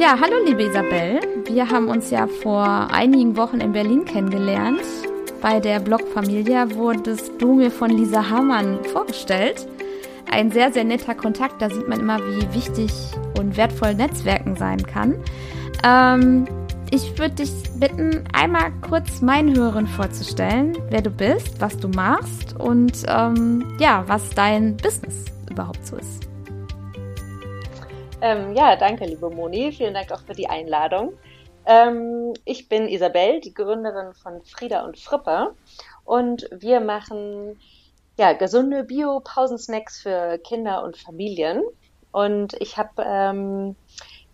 Ja, hallo liebe Isabel. Wir haben uns ja vor einigen Wochen in Berlin kennengelernt. Bei der Blogfamilie wurdest du mir von Lisa Hamann vorgestellt. Ein sehr, sehr netter Kontakt. Da sieht man immer, wie wichtig und wertvoll Netzwerken sein kann. Ähm, ich würde dich bitten, einmal kurz meinen Hörern vorzustellen, wer du bist, was du machst und ähm, ja, was dein Business überhaupt so ist. Ähm, ja, danke, liebe Moni. Vielen Dank auch für die Einladung. Ähm, ich bin Isabel, die Gründerin von Frieda und Frippe. Und wir machen ja, gesunde Bio-Pausensnacks für Kinder und Familien. Und ich habe ähm,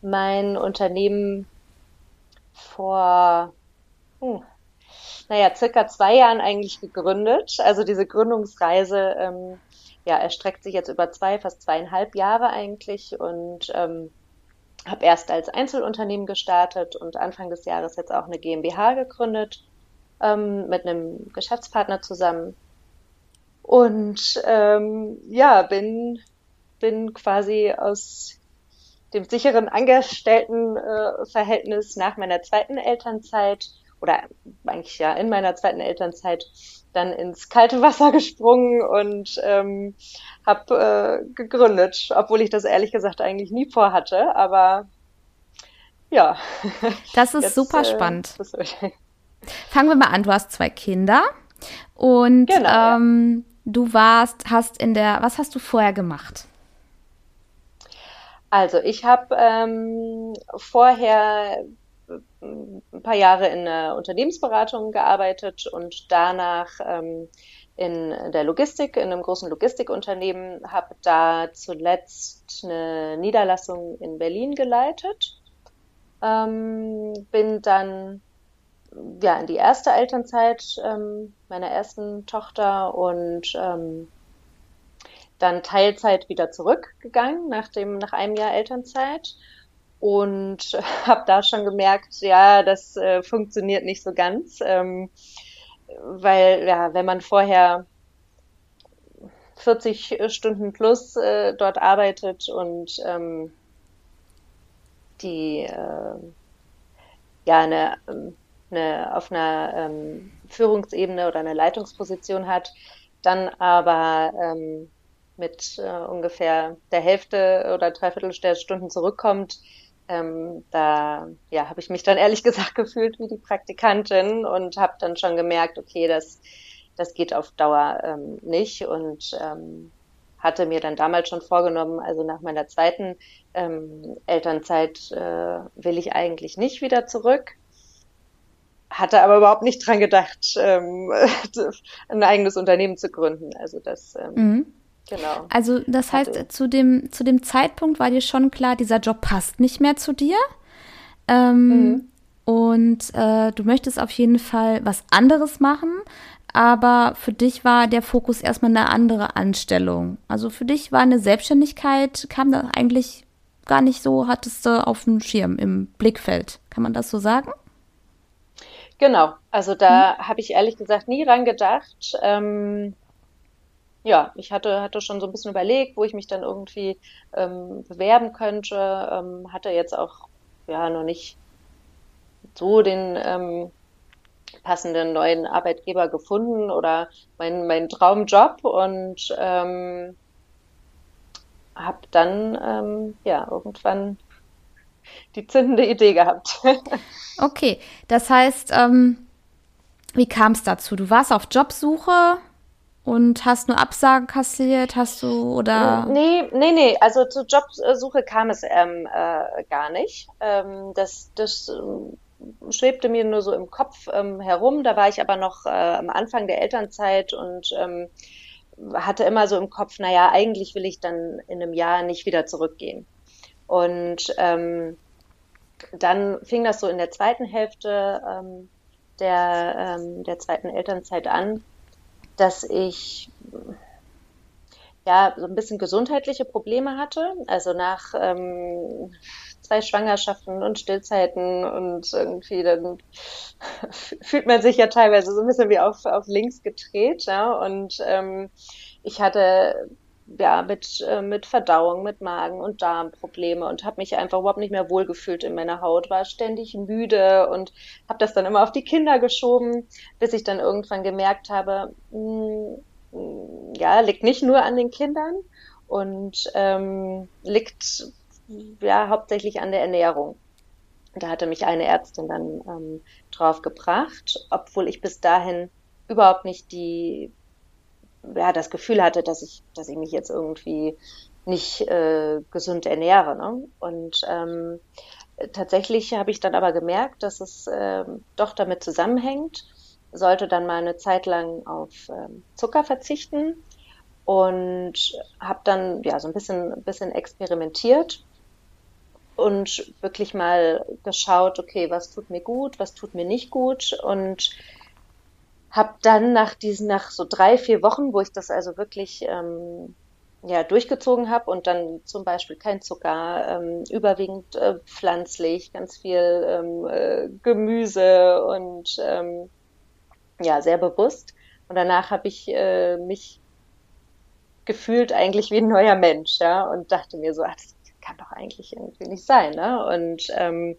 mein Unternehmen vor, hm, naja, circa zwei Jahren eigentlich gegründet. Also diese Gründungsreise ähm, ja, erstreckt sich jetzt über zwei, fast zweieinhalb Jahre eigentlich und ähm, habe erst als Einzelunternehmen gestartet und Anfang des Jahres jetzt auch eine GmbH gegründet ähm, mit einem Geschäftspartner zusammen. Und ähm, ja, bin, bin quasi aus dem sicheren Angestelltenverhältnis äh, nach meiner zweiten Elternzeit oder eigentlich ja in meiner zweiten Elternzeit dann ins kalte Wasser gesprungen und ähm, habe äh, gegründet, obwohl ich das ehrlich gesagt eigentlich nie vorhatte. Aber ja. Das ist jetzt, super äh, spannend. Fangen wir mal an. Du hast zwei Kinder und genau, ähm, ja. du warst, hast in der, was hast du vorher gemacht? Also ich habe ähm, vorher ein paar Jahre in der Unternehmensberatung gearbeitet und danach ähm, in der Logistik, in einem großen Logistikunternehmen, habe da zuletzt eine Niederlassung in Berlin geleitet. Ähm, bin dann ja in die erste Elternzeit ähm, meiner ersten Tochter und ähm, dann Teilzeit wieder zurückgegangen nach nach einem Jahr Elternzeit und habe da schon gemerkt, ja, das äh, funktioniert nicht so ganz, ähm, weil ja, wenn man vorher 40 Stunden plus äh, dort arbeitet und ähm, die äh, ja eine, eine auf einer ähm, Führungsebene oder eine Leitungsposition hat, dann aber ähm, mit äh, ungefähr der Hälfte oder dreiviertel der Stunden zurückkommt, ähm, da ja, habe ich mich dann ehrlich gesagt gefühlt wie die Praktikantin und habe dann schon gemerkt, okay, das, das geht auf Dauer ähm, nicht und ähm, hatte mir dann damals schon vorgenommen, also nach meiner zweiten ähm, Elternzeit äh, will ich eigentlich nicht wieder zurück. Hatte aber überhaupt nicht dran gedacht, ähm, ein eigenes Unternehmen zu gründen. Also das ähm, mhm. Genau. Also das heißt, zu dem, zu dem Zeitpunkt war dir schon klar, dieser Job passt nicht mehr zu dir. Ähm, mhm. Und äh, du möchtest auf jeden Fall was anderes machen, aber für dich war der Fokus erstmal eine andere Anstellung. Also für dich war eine Selbstständigkeit, kam da eigentlich gar nicht so, hattest du auf dem Schirm, im Blickfeld. Kann man das so sagen? Genau, also da mhm. habe ich ehrlich gesagt nie ran gedacht. Ähm, ja, ich hatte, hatte schon so ein bisschen überlegt, wo ich mich dann irgendwie ähm, bewerben könnte, ähm, hatte jetzt auch ja noch nicht so den ähm, passenden neuen Arbeitgeber gefunden oder meinen mein Traumjob und ähm, habe dann ähm, ja irgendwann die zündende Idee gehabt. okay, das heißt, ähm, wie kam es dazu? Du warst auf Jobsuche, und hast nur Absagen kassiert, hast du oder? Nee, nee, nee, also zur Jobsuche kam es ähm, äh, gar nicht. Ähm, das, das äh, schwebte mir nur so im Kopf ähm, herum. Da war ich aber noch äh, am Anfang der Elternzeit und ähm, hatte immer so im Kopf, naja, eigentlich will ich dann in einem Jahr nicht wieder zurückgehen. Und ähm, dann fing das so in der zweiten Hälfte ähm, der, ähm, der zweiten Elternzeit an, dass ich ja so ein bisschen gesundheitliche Probleme hatte. Also nach ähm, zwei Schwangerschaften und Stillzeiten und irgendwie dann fühlt man sich ja teilweise so ein bisschen wie auf, auf links gedreht. Ja? Und ähm, ich hatte ja, mit, äh, mit Verdauung, mit Magen- und Darmprobleme und habe mich einfach überhaupt nicht mehr wohlgefühlt in meiner Haut, war ständig müde und habe das dann immer auf die Kinder geschoben, bis ich dann irgendwann gemerkt habe, mh, hm, ja, liegt nicht nur an den Kindern und ähm, liegt ja hauptsächlich an der Ernährung. Da hatte mich eine Ärztin dann ähm, drauf gebracht, obwohl ich bis dahin überhaupt nicht die ja, das Gefühl hatte, dass ich, dass ich mich jetzt irgendwie nicht äh, gesund ernähre. Ne? Und ähm, tatsächlich habe ich dann aber gemerkt, dass es äh, doch damit zusammenhängt, sollte dann mal eine Zeit lang auf ähm, Zucker verzichten und habe dann ja so ein bisschen, ein bisschen experimentiert und wirklich mal geschaut, okay, was tut mir gut, was tut mir nicht gut und habe dann nach diesen, nach so drei, vier Wochen, wo ich das also wirklich ähm, ja, durchgezogen habe und dann zum Beispiel kein Zucker, ähm, überwiegend äh, pflanzlich, ganz viel ähm, äh, Gemüse und ähm, ja, sehr bewusst. Und danach habe ich äh, mich gefühlt eigentlich wie ein neuer Mensch, ja, und dachte mir so, ach, das kann doch eigentlich irgendwie nicht sein, ne? Und ähm,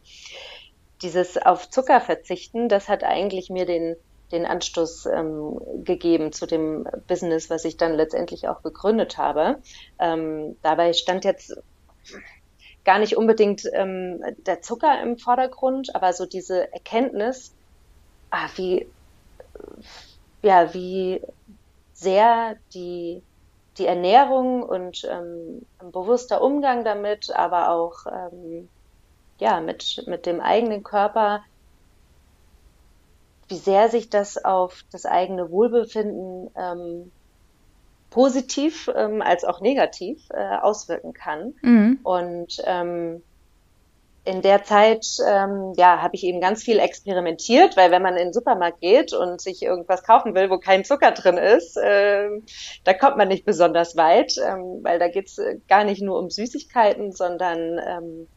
dieses auf Zucker verzichten, das hat eigentlich mir den den Anstoß ähm, gegeben zu dem Business, was ich dann letztendlich auch gegründet habe. Ähm, dabei stand jetzt gar nicht unbedingt ähm, der Zucker im Vordergrund, aber so diese Erkenntnis, ah, wie, ja, wie sehr die, die Ernährung und ähm, ein bewusster Umgang damit, aber auch ähm, ja, mit, mit dem eigenen Körper wie sehr sich das auf das eigene Wohlbefinden ähm, positiv ähm, als auch negativ äh, auswirken kann. Mhm. Und ähm, in der Zeit ähm, ja, habe ich eben ganz viel experimentiert, weil wenn man in den Supermarkt geht und sich irgendwas kaufen will, wo kein Zucker drin ist, äh, da kommt man nicht besonders weit, ähm, weil da geht's gar nicht nur um Süßigkeiten, sondern ähm,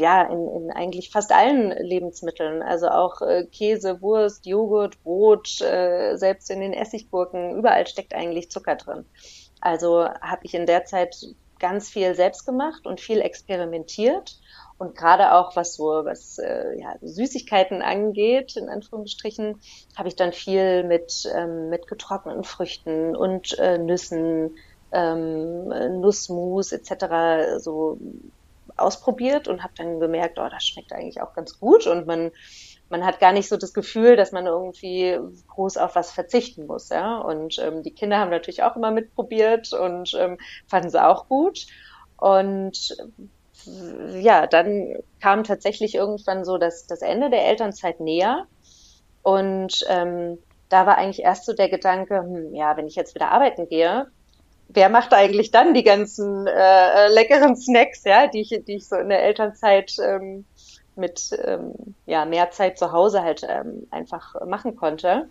ja, in, in eigentlich fast allen Lebensmitteln. Also auch äh, Käse, Wurst, Joghurt, Brot, äh, selbst in den Essiggurken, überall steckt eigentlich Zucker drin. Also habe ich in der Zeit ganz viel selbst gemacht und viel experimentiert. Und gerade auch was so was äh, ja, Süßigkeiten angeht, in Anführungsstrichen, habe ich dann viel mit, ähm, mit getrockneten Früchten und äh, Nüssen, ähm, Nussmus etc. so ausprobiert und habe dann gemerkt, oh, das schmeckt eigentlich auch ganz gut und man man hat gar nicht so das Gefühl, dass man irgendwie groß auf was verzichten muss, ja. Und ähm, die Kinder haben natürlich auch immer mitprobiert und ähm, fanden sie auch gut. Und ja, dann kam tatsächlich irgendwann so das, das Ende der Elternzeit näher. Und ähm, da war eigentlich erst so der Gedanke, hm, ja, wenn ich jetzt wieder arbeiten gehe, wer macht eigentlich dann die ganzen äh, äh, leckeren Snacks, ja, die ich, die ich so in der Elternzeit ähm, mit ähm, ja, mehr Zeit zu Hause halt ähm, einfach machen konnte.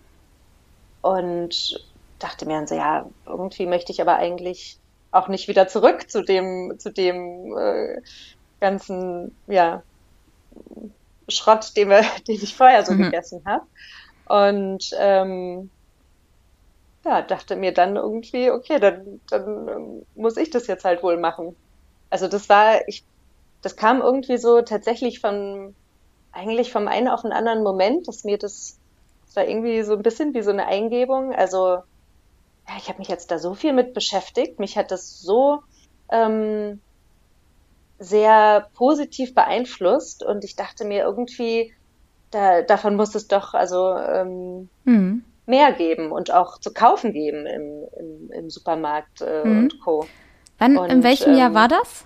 Und dachte mir dann so, ja, irgendwie möchte ich aber eigentlich auch nicht wieder zurück zu dem, zu dem äh, ganzen, ja, Schrott, den, wir, den ich vorher so mhm. gegessen habe. Und ähm, ja, dachte mir dann irgendwie, okay, dann, dann ähm, muss ich das jetzt halt wohl machen. Also das war, ich, das kam irgendwie so tatsächlich von, eigentlich vom einen auf den anderen Moment, dass mir das, das war irgendwie so ein bisschen wie so eine Eingebung. Also ja, ich habe mich jetzt da so viel mit beschäftigt, mich hat das so ähm, sehr positiv beeinflusst und ich dachte mir irgendwie, da, davon muss es doch, also ähm, mhm mehr geben und auch zu kaufen geben im, im, im Supermarkt äh, mhm. und Co. Wann, und, in welchem ähm, Jahr war das?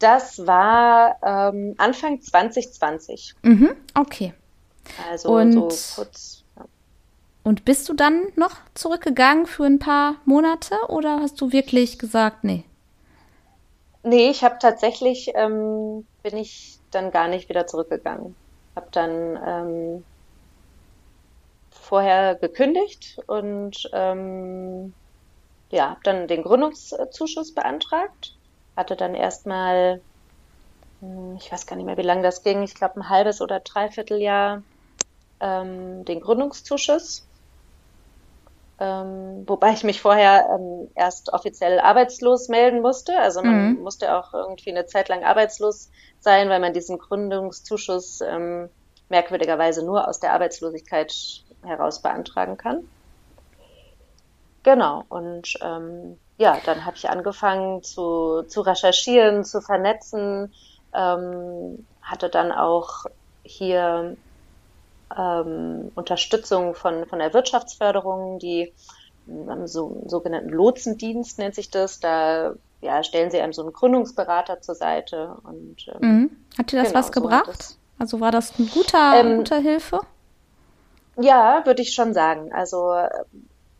Das war ähm, Anfang 2020. Mhm, okay. Also und, so kurz. Ja. Und bist du dann noch zurückgegangen für ein paar Monate oder hast du wirklich gesagt, nee? Nee, ich habe tatsächlich, ähm, bin ich dann gar nicht wieder zurückgegangen. Habe dann ähm, vorher gekündigt und ähm, ja, habe dann den Gründungszuschuss beantragt. Hatte dann erstmal, hm, ich weiß gar nicht mehr, wie lange das ging, ich glaube ein halbes oder dreiviertel Jahr ähm, den Gründungszuschuss. Ähm, wobei ich mich vorher ähm, erst offiziell arbeitslos melden musste. Also man mhm. musste auch irgendwie eine Zeit lang arbeitslos sein, weil man diesen Gründungszuschuss ähm, merkwürdigerweise nur aus der Arbeitslosigkeit heraus beantragen kann. Genau, und ähm, ja, dann habe ich angefangen zu, zu recherchieren, zu vernetzen, ähm, hatte dann auch hier ähm, Unterstützung von, von der Wirtschaftsförderung, die ähm, so, sogenannten Lotsendienst nennt sich das. Da ja, stellen sie einem so einen Gründungsberater zur Seite. Und, ähm, mhm. Hat dir das genau, was gebracht? So das, also war das eine guter, ähm, guter Hilfe? Ja, würde ich schon sagen. Also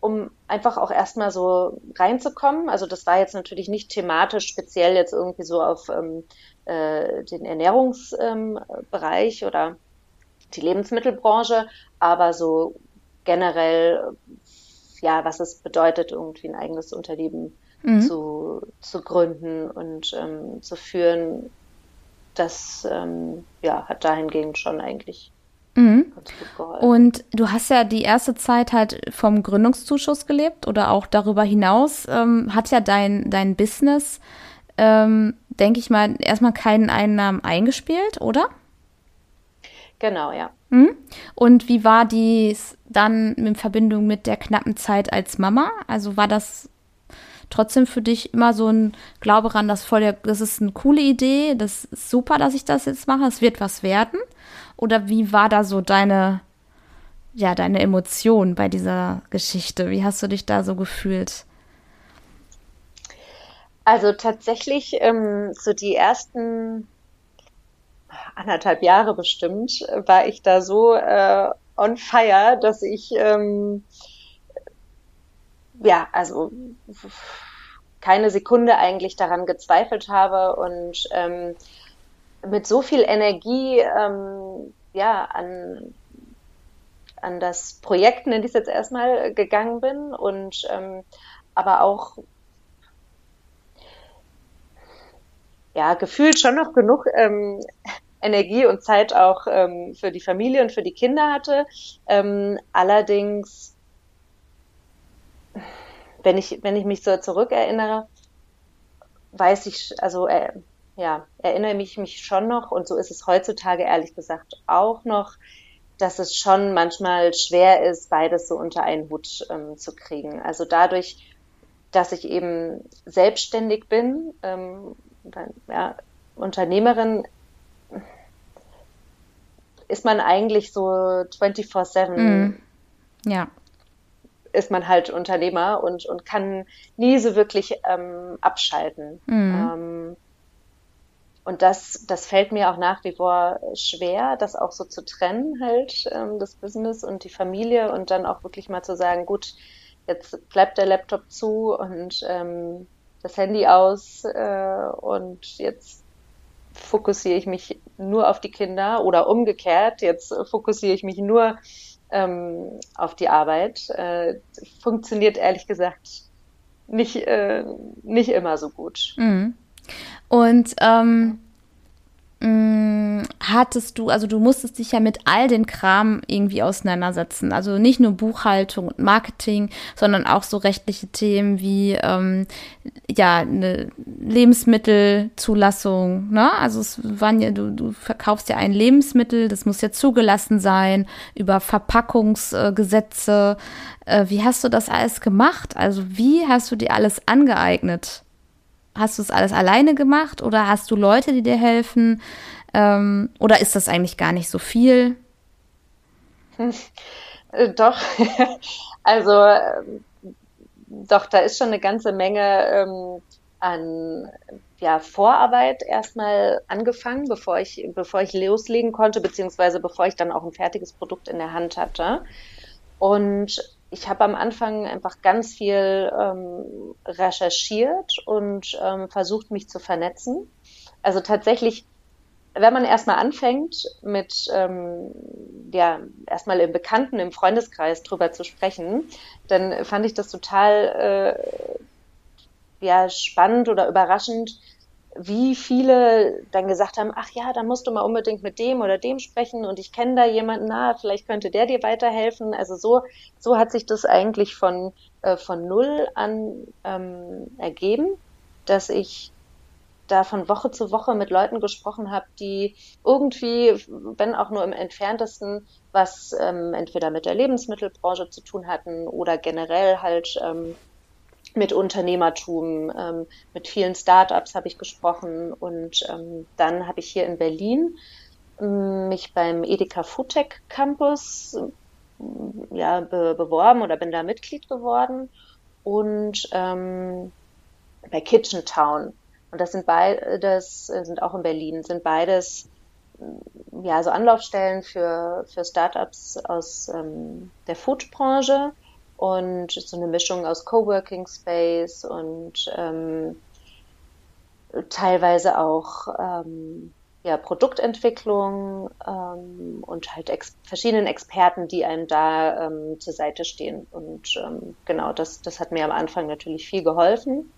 um einfach auch erstmal so reinzukommen. Also das war jetzt natürlich nicht thematisch speziell jetzt irgendwie so auf ähm, äh, den Ernährungsbereich ähm, oder die Lebensmittelbranche, aber so generell, ja, was es bedeutet, irgendwie ein eigenes Unternehmen mhm. zu, zu gründen und ähm, zu führen, das ähm, ja, hat dahingehend schon eigentlich Mhm. Und du hast ja die erste Zeit halt vom Gründungszuschuss gelebt oder auch darüber hinaus ähm, hat ja dein, dein Business, ähm, denke ich mal, erstmal keinen Einnahmen eingespielt, oder? Genau, ja. Mhm. Und wie war dies dann in Verbindung mit der knappen Zeit als Mama? Also war das trotzdem für dich immer so ein Glaube ran, dass voll das ist eine coole Idee, das ist super, dass ich das jetzt mache, es wird was werden? Oder wie war da so deine, ja, deine Emotion bei dieser Geschichte? Wie hast du dich da so gefühlt? Also tatsächlich ähm, so die ersten anderthalb Jahre bestimmt war ich da so äh, on fire, dass ich ähm, ja also keine Sekunde eigentlich daran gezweifelt habe und ähm, mit so viel Energie ähm, ja, an, an das Projekt, nenne ich es jetzt erstmal, gegangen bin und ähm, aber auch ja, gefühlt schon noch genug ähm, Energie und Zeit auch ähm, für die Familie und für die Kinder hatte. Ähm, allerdings, wenn ich, wenn ich mich so zurückerinnere, weiß ich, also äh, ja, erinnere mich mich schon noch, und so ist es heutzutage ehrlich gesagt auch noch, dass es schon manchmal schwer ist, beides so unter einen Hut ähm, zu kriegen. Also dadurch, dass ich eben selbstständig bin, ähm, ja, Unternehmerin, ist man eigentlich so 24-7. Mm. Ja. Ist man halt Unternehmer und, und kann nie so wirklich ähm, abschalten. Mm. Und das, das fällt mir auch nach wie vor schwer, das auch so zu trennen, halt, ähm, das Business und die Familie und dann auch wirklich mal zu sagen, gut, jetzt bleibt der Laptop zu und ähm, das Handy aus äh, und jetzt fokussiere ich mich nur auf die Kinder oder umgekehrt, jetzt fokussiere ich mich nur ähm, auf die Arbeit. Äh, funktioniert ehrlich gesagt nicht, äh, nicht immer so gut. Mhm. Und ähm, Mm, hattest du, also du musstest dich ja mit all den Kram irgendwie auseinandersetzen. Also nicht nur Buchhaltung und Marketing, sondern auch so rechtliche Themen wie ähm, ja eine Lebensmittelzulassung. Ne? Also es waren ja, du, du verkaufst ja ein Lebensmittel, das muss ja zugelassen sein über Verpackungsgesetze. Äh, wie hast du das alles gemacht? Also wie hast du dir alles angeeignet? Hast du es alles alleine gemacht oder hast du Leute, die dir helfen? Ähm, oder ist das eigentlich gar nicht so viel? Äh, doch, also äh, doch, da ist schon eine ganze Menge ähm, an ja, Vorarbeit erstmal angefangen, bevor ich, bevor ich loslegen konnte, beziehungsweise bevor ich dann auch ein fertiges Produkt in der Hand hatte. Und ich habe am Anfang einfach ganz viel ähm, recherchiert und ähm, versucht, mich zu vernetzen. Also tatsächlich, wenn man erstmal anfängt, mit ähm, ja, erstmal im Bekannten, im Freundeskreis drüber zu sprechen, dann fand ich das total äh, ja, spannend oder überraschend, wie viele dann gesagt haben, ach ja, da musst du mal unbedingt mit dem oder dem sprechen und ich kenne da jemanden, na, vielleicht könnte der dir weiterhelfen. Also so, so hat sich das eigentlich von, äh, von null an ähm, ergeben, dass ich da von Woche zu Woche mit Leuten gesprochen habe, die irgendwie, wenn auch nur im entferntesten, was ähm, entweder mit der Lebensmittelbranche zu tun hatten oder generell halt ähm, mit Unternehmertum, ähm, mit vielen Startups habe ich gesprochen und ähm, dann habe ich hier in Berlin ähm, mich beim Edeka Foodtech Campus äh, ja, be beworben oder bin da Mitglied geworden und ähm, bei Kitchen Town. Und das sind beides, sind auch in Berlin, sind beides ja, so Anlaufstellen für, für Startups aus ähm, der Foodbranche und so eine Mischung aus Coworking Space und ähm, teilweise auch ähm, ja, Produktentwicklung ähm, und halt ex verschiedenen Experten, die einem da ähm, zur Seite stehen. Und ähm, genau, das, das hat mir am Anfang natürlich viel geholfen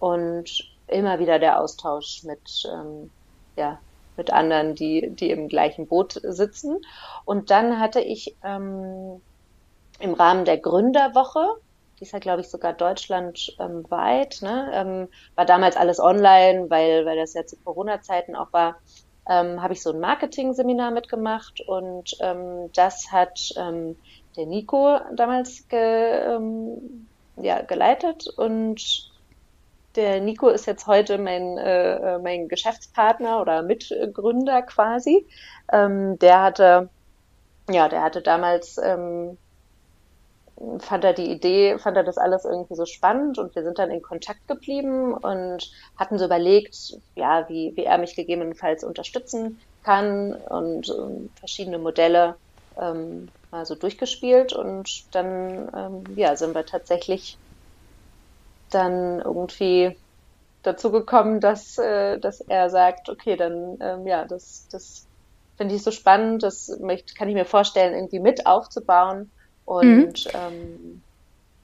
und immer wieder der Austausch mit, ähm, ja, mit anderen, die, die im gleichen Boot sitzen. Und dann hatte ich ähm, im Rahmen der Gründerwoche, die ist ja, glaube ich, sogar deutschlandweit, ne? ähm, war damals alles online, weil, weil das ja zu Corona-Zeiten auch war, ähm, habe ich so ein Marketing-Seminar mitgemacht und ähm, das hat ähm, der Nico damals ge, ähm, ja, geleitet und der Nico ist jetzt heute mein, äh mein Geschäftspartner oder Mitgründer quasi. Ähm, der hatte, ja, der hatte damals ähm, fand er die Idee, fand er das alles irgendwie so spannend und wir sind dann in Kontakt geblieben und hatten so überlegt, ja, wie, wie er mich gegebenenfalls unterstützen kann und ähm, verschiedene Modelle ähm, mal so durchgespielt und dann ähm, ja, sind wir tatsächlich dann irgendwie dazu gekommen, dass, äh, dass er sagt, okay, dann ähm, ja, das, das finde ich so spannend, das kann ich mir vorstellen, irgendwie mit aufzubauen und mhm. ähm,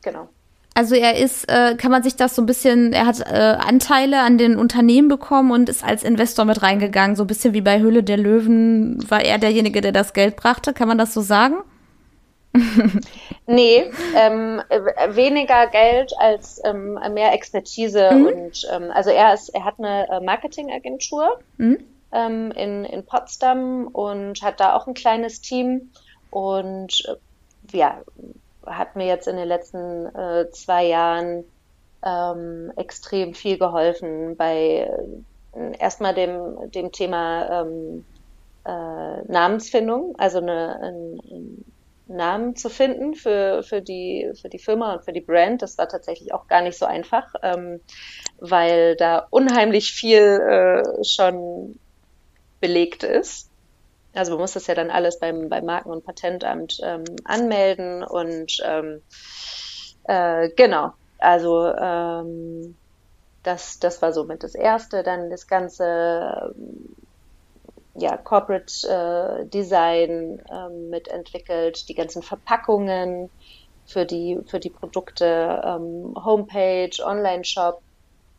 genau. Also er ist, äh, kann man sich das so ein bisschen, er hat äh, Anteile an den Unternehmen bekommen und ist als Investor mit reingegangen, so ein bisschen wie bei Höhle der Löwen war er derjenige, der das Geld brachte. Kann man das so sagen? nee, ähm, weniger Geld als ähm, mehr Expertise mhm. und ähm, also er ist, er hat eine äh, Marketingagentur mhm. ähm, in, in Potsdam und hat da auch ein kleines Team und äh, ja, hat mir jetzt in den letzten äh, zwei Jahren ähm, extrem viel geholfen bei äh, erstmal dem, dem Thema ähm, äh, Namensfindung, also eine, ein, Namen zu finden für, für, die, für die Firma und für die Brand. Das war tatsächlich auch gar nicht so einfach, ähm, weil da unheimlich viel äh, schon belegt ist. Also man muss das ja dann alles beim, beim Marken- und Patentamt ähm, anmelden und ähm, äh, genau, also ähm, das, das war somit das Erste. Dann das ganze ähm, ja, Corporate äh, Design ähm, mitentwickelt, die ganzen Verpackungen für die, für die Produkte, ähm, Homepage, Online-Shop,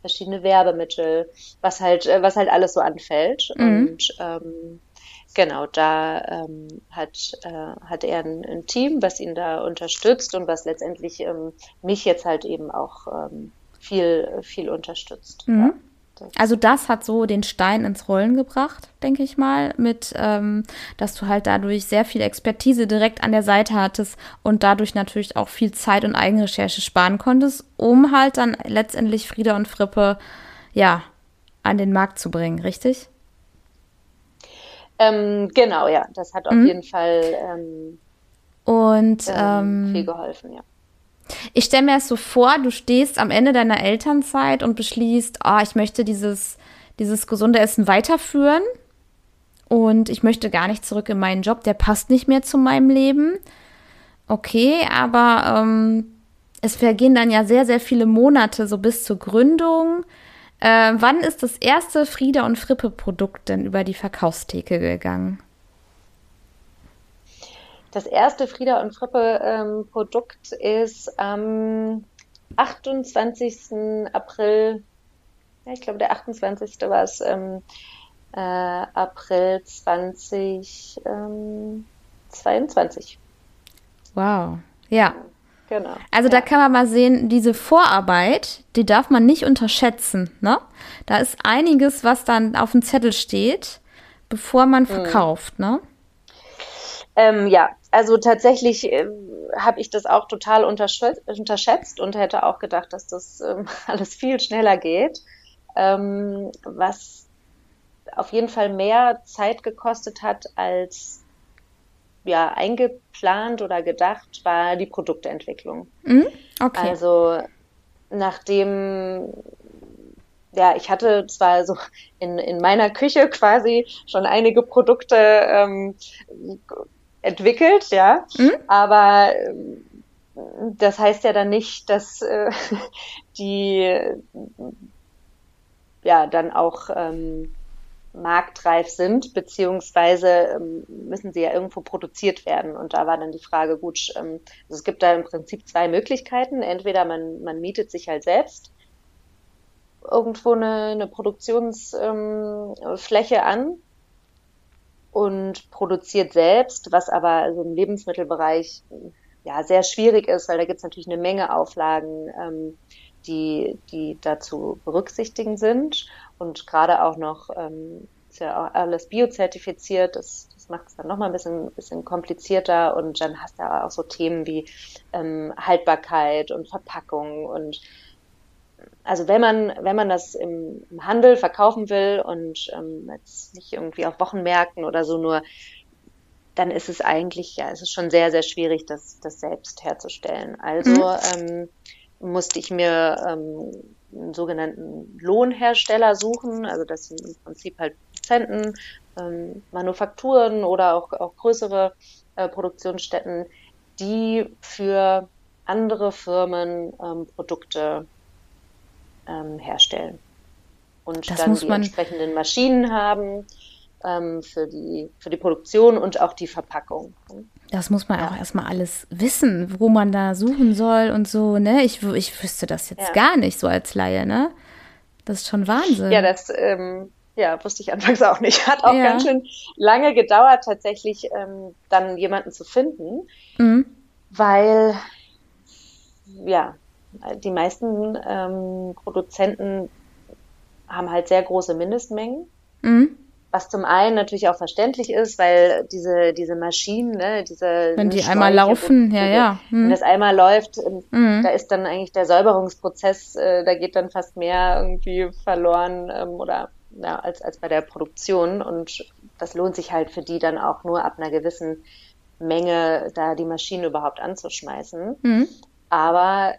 verschiedene Werbemittel, was halt, äh, was halt alles so anfällt. Mhm. Und ähm, Genau, da ähm, hat, äh, hat er ein, ein, Team, was ihn da unterstützt und was letztendlich ähm, mich jetzt halt eben auch ähm, viel, viel unterstützt. Mhm. Ja. Also das hat so den Stein ins Rollen gebracht, denke ich mal, mit, ähm, dass du halt dadurch sehr viel Expertise direkt an der Seite hattest und dadurch natürlich auch viel Zeit und Eigenrecherche sparen konntest, um halt dann letztendlich Frieda und Frippe, ja, an den Markt zu bringen, richtig? Ähm, genau, ja, das hat auf mhm. jeden Fall ähm, und ähm, ähm, viel geholfen, ja. Ich stelle mir das so vor, du stehst am Ende deiner Elternzeit und beschließt, ah, oh, ich möchte dieses, dieses gesunde Essen weiterführen und ich möchte gar nicht zurück in meinen Job, der passt nicht mehr zu meinem Leben. Okay, aber ähm, es vergehen dann ja sehr, sehr viele Monate so bis zur Gründung. Äh, wann ist das erste Frieda und Frippe Produkt denn über die Verkaufstheke gegangen? Das erste Frieda und Frippe ähm, Produkt ist am 28. April ja, ich glaube, der 28. war es, ähm, äh, April 2022. Ähm, wow, ja. Genau. Also ja. da kann man mal sehen, diese Vorarbeit, die darf man nicht unterschätzen. Ne? Da ist einiges, was dann auf dem Zettel steht, bevor man hm. verkauft. Mhm. Ne? Ähm, ja, also tatsächlich äh, habe ich das auch total unterschätzt und hätte auch gedacht, dass das ähm, alles viel schneller geht. Ähm, was auf jeden Fall mehr Zeit gekostet hat als ja, eingeplant oder gedacht, war die Produktentwicklung. Mhm. Okay. Also nachdem ja, ich hatte zwar so in, in meiner Küche quasi schon einige Produkte ähm, entwickelt, ja, mhm. aber ähm, das heißt ja dann nicht, dass äh, die ja dann auch ähm, marktreif sind, beziehungsweise ähm, müssen sie ja irgendwo produziert werden. Und da war dann die Frage, gut, ähm, also es gibt da im Prinzip zwei Möglichkeiten. Entweder man, man mietet sich halt selbst irgendwo eine, eine Produktionsfläche ähm, an und produziert selbst, was aber also im Lebensmittelbereich ja sehr schwierig ist, weil da gibt es natürlich eine Menge Auflagen, die, die dazu berücksichtigen sind und gerade auch noch ähm, ist ja auch alles biozertifiziert, das, das macht es dann nochmal ein bisschen, bisschen komplizierter und dann hast du auch so Themen wie ähm, Haltbarkeit und Verpackung und also wenn man, wenn man das im, im Handel verkaufen will und ähm, jetzt nicht irgendwie auf Wochenmärkten oder so nur, dann ist es eigentlich, ja, es ist schon sehr, sehr schwierig, das, das selbst herzustellen. Also mhm. ähm, musste ich mir ähm, einen sogenannten Lohnhersteller suchen. Also das sind im Prinzip halt Produzenten, ähm, Manufakturen oder auch, auch größere äh, Produktionsstätten, die für andere Firmen ähm, Produkte ähm, herstellen. Und das dann die entsprechenden Maschinen haben ähm, für, die, für die Produktion und auch die Verpackung. Das muss man ja. auch erstmal alles wissen, wo man da suchen soll und so, ne? Ich, ich wüsste das jetzt ja. gar nicht so als Laie, ne? Das ist schon Wahnsinn. Ja, das ähm, ja, wusste ich anfangs auch nicht. Hat auch ja. ganz schön lange gedauert, tatsächlich ähm, dann jemanden zu finden, mhm. weil ja, die meisten ähm, Produzenten haben halt sehr große Mindestmengen. Mhm. Was zum einen natürlich auch verständlich ist, weil diese, diese Maschinen, ne, diese. Wenn die einmal laufen, ja, ja. Hm. Wenn das einmal läuft, mhm. da ist dann eigentlich der Säuberungsprozess, äh, da geht dann fast mehr irgendwie verloren ähm, oder ja, als, als bei der Produktion. Und das lohnt sich halt für die dann auch nur ab einer gewissen Menge, da die Maschine überhaupt anzuschmeißen. Mhm. Aber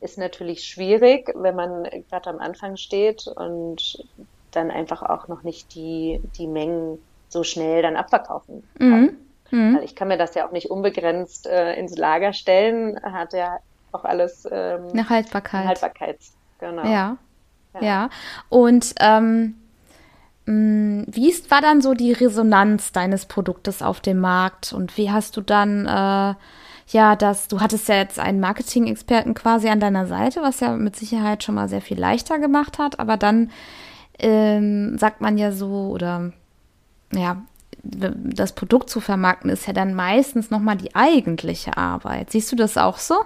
ist natürlich schwierig, wenn man gerade am Anfang steht und dann einfach auch noch nicht die, die Mengen so schnell dann abverkaufen kann. Mhm. Mhm. Weil ich kann mir das ja auch nicht unbegrenzt äh, ins Lager stellen, hat ja auch alles ähm, eine Haltbarkeit. Haltbarkeit, genau. Ja. Ja. ja. Und ähm, mm, wie ist, war dann so die Resonanz deines Produktes auf dem Markt und wie hast du dann äh, ja, dass du hattest ja jetzt einen Marketing-Experten quasi an deiner Seite, was ja mit Sicherheit schon mal sehr viel leichter gemacht hat, aber dann ähm, sagt man ja so, oder ja, das Produkt zu vermarkten ist ja dann meistens nochmal die eigentliche Arbeit. Siehst du das auch so?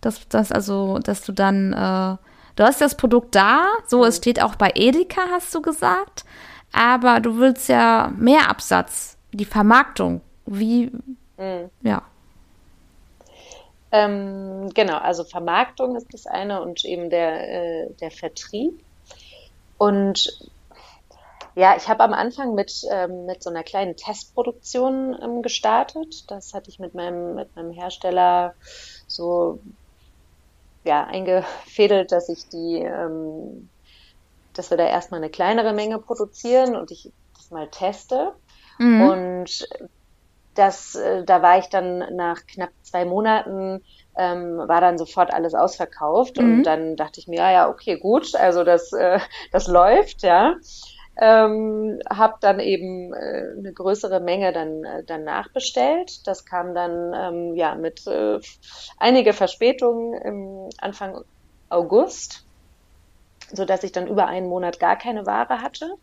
Dass, dass also, dass du dann, äh, du hast das Produkt da, so es steht auch bei Edeka, hast du gesagt, aber du willst ja mehr Absatz, die Vermarktung. Wie, mhm. ja. Ähm, genau, also Vermarktung ist das eine und eben der, äh, der Vertrieb. Und ja, ich habe am Anfang mit, ähm, mit so einer kleinen Testproduktion ähm, gestartet. Das hatte ich mit meinem, mit meinem Hersteller so ja, eingefädelt, dass ich die, ähm, dass wir da erstmal eine kleinere Menge produzieren und ich das mal teste. Mhm. Und das, äh, da war ich dann nach knapp zwei Monaten, ähm, war dann sofort alles ausverkauft mhm. und dann dachte ich mir, ja, ja, okay, gut, also das, äh, das läuft, ja. Ähm, habe dann eben äh, eine größere Menge dann, äh, dann nachbestellt. Das kam dann ähm, ja mit äh, einige Verspätungen im Anfang August. sodass ich dann über einen Monat gar keine Ware hatte,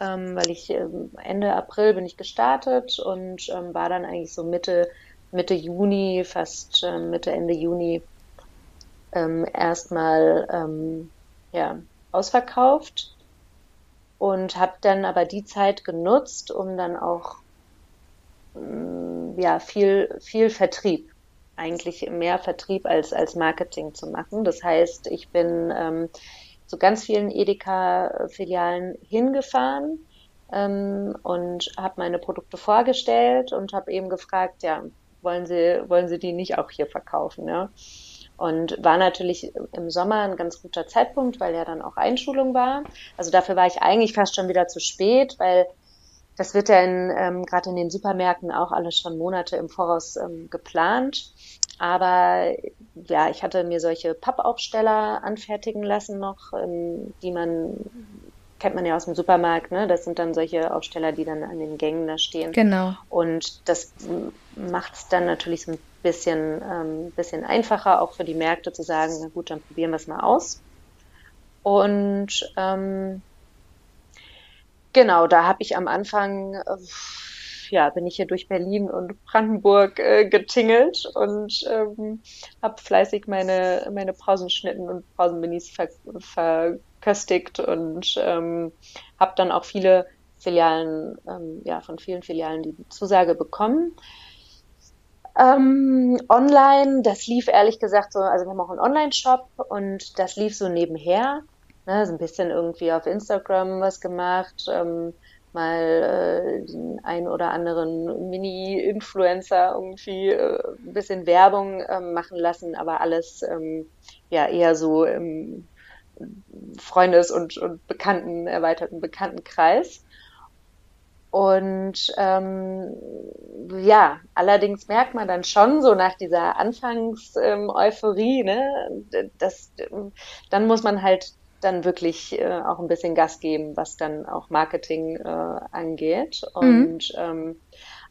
ähm, weil ich ähm, Ende April bin ich gestartet und ähm, war dann eigentlich so Mitte, Mitte Juni, fast äh, Mitte, Ende Juni ähm, erstmal ähm, ja, ausverkauft und habe dann aber die Zeit genutzt, um dann auch mm, ja, viel, viel Vertrieb, eigentlich mehr Vertrieb als, als Marketing zu machen. Das heißt, ich bin ähm, zu ganz vielen Edeka-Filialen hingefahren ähm, und habe meine Produkte vorgestellt und habe eben gefragt, ja, wollen Sie, wollen Sie die nicht auch hier verkaufen? Ja? Und war natürlich im Sommer ein ganz guter Zeitpunkt, weil ja dann auch Einschulung war. Also dafür war ich eigentlich fast schon wieder zu spät, weil das wird ja in, ähm, gerade in den Supermärkten auch alles schon Monate im Voraus ähm, geplant. Aber ja, ich hatte mir solche Pappaufsteller anfertigen lassen noch, ähm, die man kennt man ja aus dem Supermarkt, ne? Das sind dann solche Aufsteller, die dann an den Gängen da stehen. Genau. Und das macht es dann natürlich so ein bisschen, ähm, bisschen einfacher, auch für die Märkte zu sagen, na gut, dann probieren wir es mal aus. Und ähm, genau, da habe ich am Anfang, äh, ja, bin ich hier durch Berlin und Brandenburg äh, getingelt und ähm, habe fleißig meine, meine Pausenschnitten und Pausenminis ver verköstigt und ähm, habe dann auch viele Filialen, ähm, ja, von vielen Filialen die Zusage bekommen. Ähm, online, das lief ehrlich gesagt so, also wir haben auch einen Online-Shop und das lief so nebenher. Ne, so ein bisschen irgendwie auf Instagram was gemacht, ähm, mal äh, den einen oder anderen Mini-Influencer irgendwie äh, ein bisschen Werbung äh, machen lassen, aber alles ähm, ja eher so im Freundes- und, und Bekannten, erweiterten Bekanntenkreis. Und ähm, ja, allerdings merkt man dann schon so nach dieser Anfangs-Euphorie, ähm, ne, das, dann muss man halt dann wirklich äh, auch ein bisschen Gas geben, was dann auch Marketing äh, angeht und mhm. ähm,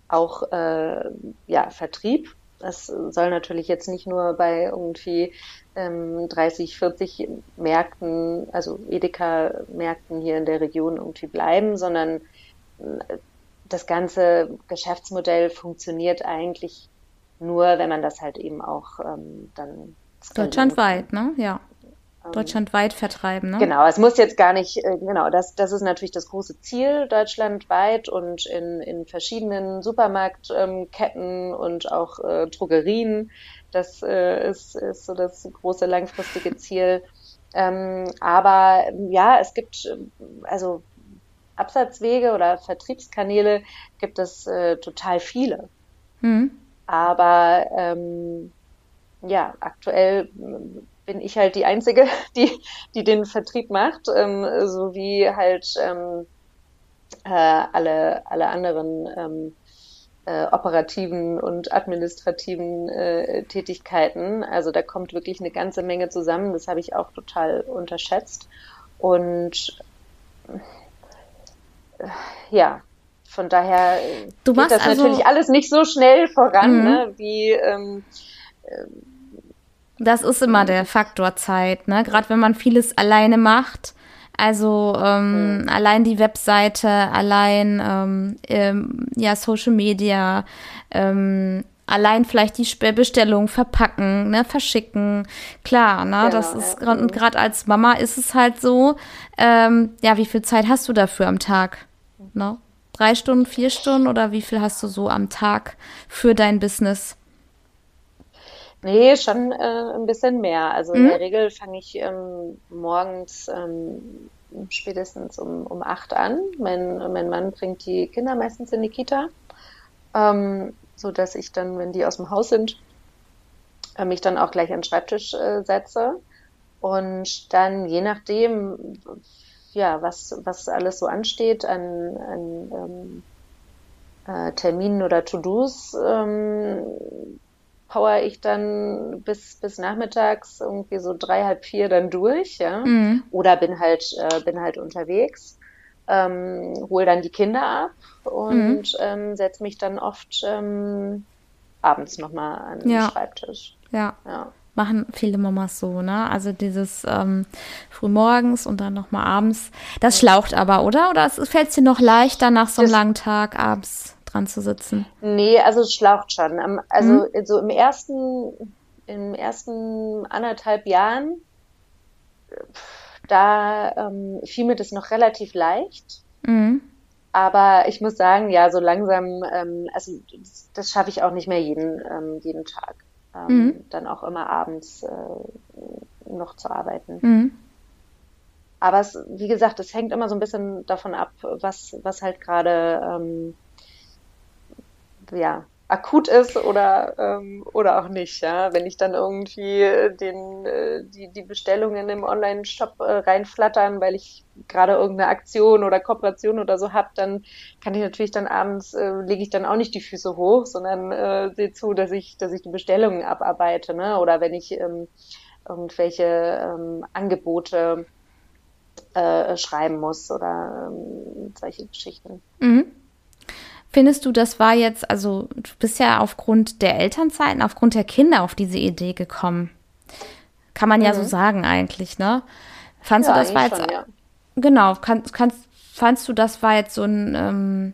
auch äh, ja Vertrieb. Das soll natürlich jetzt nicht nur bei irgendwie ähm, 30, 40 Märkten, also Edeka-Märkten hier in der Region irgendwie bleiben, sondern das ganze Geschäftsmodell funktioniert eigentlich nur, wenn man das halt eben auch ähm, dann deutschlandweit, ne? Ja. Ähm, deutschlandweit vertreiben, ne? Genau, es muss jetzt gar nicht, äh, genau, das, das ist natürlich das große Ziel, deutschlandweit und in, in verschiedenen Supermarktketten ähm, und auch äh, Drogerien. Das äh, ist, ist so das große langfristige Ziel. Ähm, aber ja, es gibt, also Absatzwege oder Vertriebskanäle gibt es äh, total viele. Mhm. Aber ähm, ja, aktuell bin ich halt die Einzige, die, die den Vertrieb macht, ähm, so wie halt ähm, äh, alle, alle anderen ähm, äh, operativen und administrativen äh, Tätigkeiten. Also da kommt wirklich eine ganze Menge zusammen. Das habe ich auch total unterschätzt. Und ja, von daher du geht das also, natürlich alles nicht so schnell voran, mhm. ne, wie ähm, das ist immer der Faktor Zeit, ne? Gerade wenn man vieles alleine macht. Also ähm, mhm. allein die Webseite, allein ähm, ja Social Media, ähm, allein vielleicht die Bestellung verpacken, ne, verschicken. Klar, ne, genau, das ist ja. und gerade als Mama ist es halt so. Ähm, ja, wie viel Zeit hast du dafür am Tag? Ne? Drei Stunden, vier Stunden oder wie viel hast du so am Tag für dein Business? Nee, schon äh, ein bisschen mehr. Also mhm. in der Regel fange ich ähm, morgens ähm, spätestens um, um acht an. Mein, mein Mann bringt die Kinder meistens in die Kita, ähm, so dass ich dann, wenn die aus dem Haus sind, äh, mich dann auch gleich an den Schreibtisch äh, setze und dann je nachdem, ja, was, was alles so ansteht an, an ähm, äh, Terminen oder To-Dos, ähm, power ich dann bis, bis nachmittags irgendwie so drei, halb vier dann durch, ja. Mhm. Oder bin halt, äh, bin halt unterwegs, ähm, hole dann die Kinder ab und mhm. ähm, setze mich dann oft ähm, abends nochmal an den ja. Schreibtisch. Ja. ja. machen viele Mamas so, ne? Also dieses ähm, frühmorgens und dann nochmal abends. Das schlaucht aber, oder? Oder fällt es dir noch leichter, nach so einem das, langen Tag abends dran zu sitzen? Nee, also es schlaucht schon. Also mhm. so im ersten, im ersten anderthalb Jahren, da ähm, fiel mir das noch relativ leicht. Mhm. Aber ich muss sagen, ja, so langsam, ähm, also das, das schaffe ich auch nicht mehr jeden, ähm, jeden Tag. Ähm, mhm. Dann auch immer abends äh, noch zu arbeiten. Mhm. Aber es, wie gesagt, es hängt immer so ein bisschen davon ab, was, was halt gerade ähm, ja, akut ist oder, ähm, oder auch nicht. Ja? Wenn ich dann irgendwie den, äh, die, die Bestellungen im Online-Shop äh, reinflattern, weil ich gerade irgendeine Aktion oder Kooperation oder so habe, dann kann ich natürlich dann abends, äh, lege ich dann auch nicht die Füße hoch, sondern äh, sehe zu, dass ich, dass ich die Bestellungen abarbeite. Ne? Oder wenn ich ähm, irgendwelche ähm, Angebote äh, schreiben muss oder ähm, solche Geschichten. Mhm. Findest du, das war jetzt, also du bist ja aufgrund der Elternzeiten, aufgrund der Kinder auf diese Idee gekommen. Kann man mhm. ja so mhm. sagen eigentlich, ne? Fandst ja, du, das war jetzt, schon, ja. genau, kann, kannst, fandst du, das war jetzt so ein, ähm,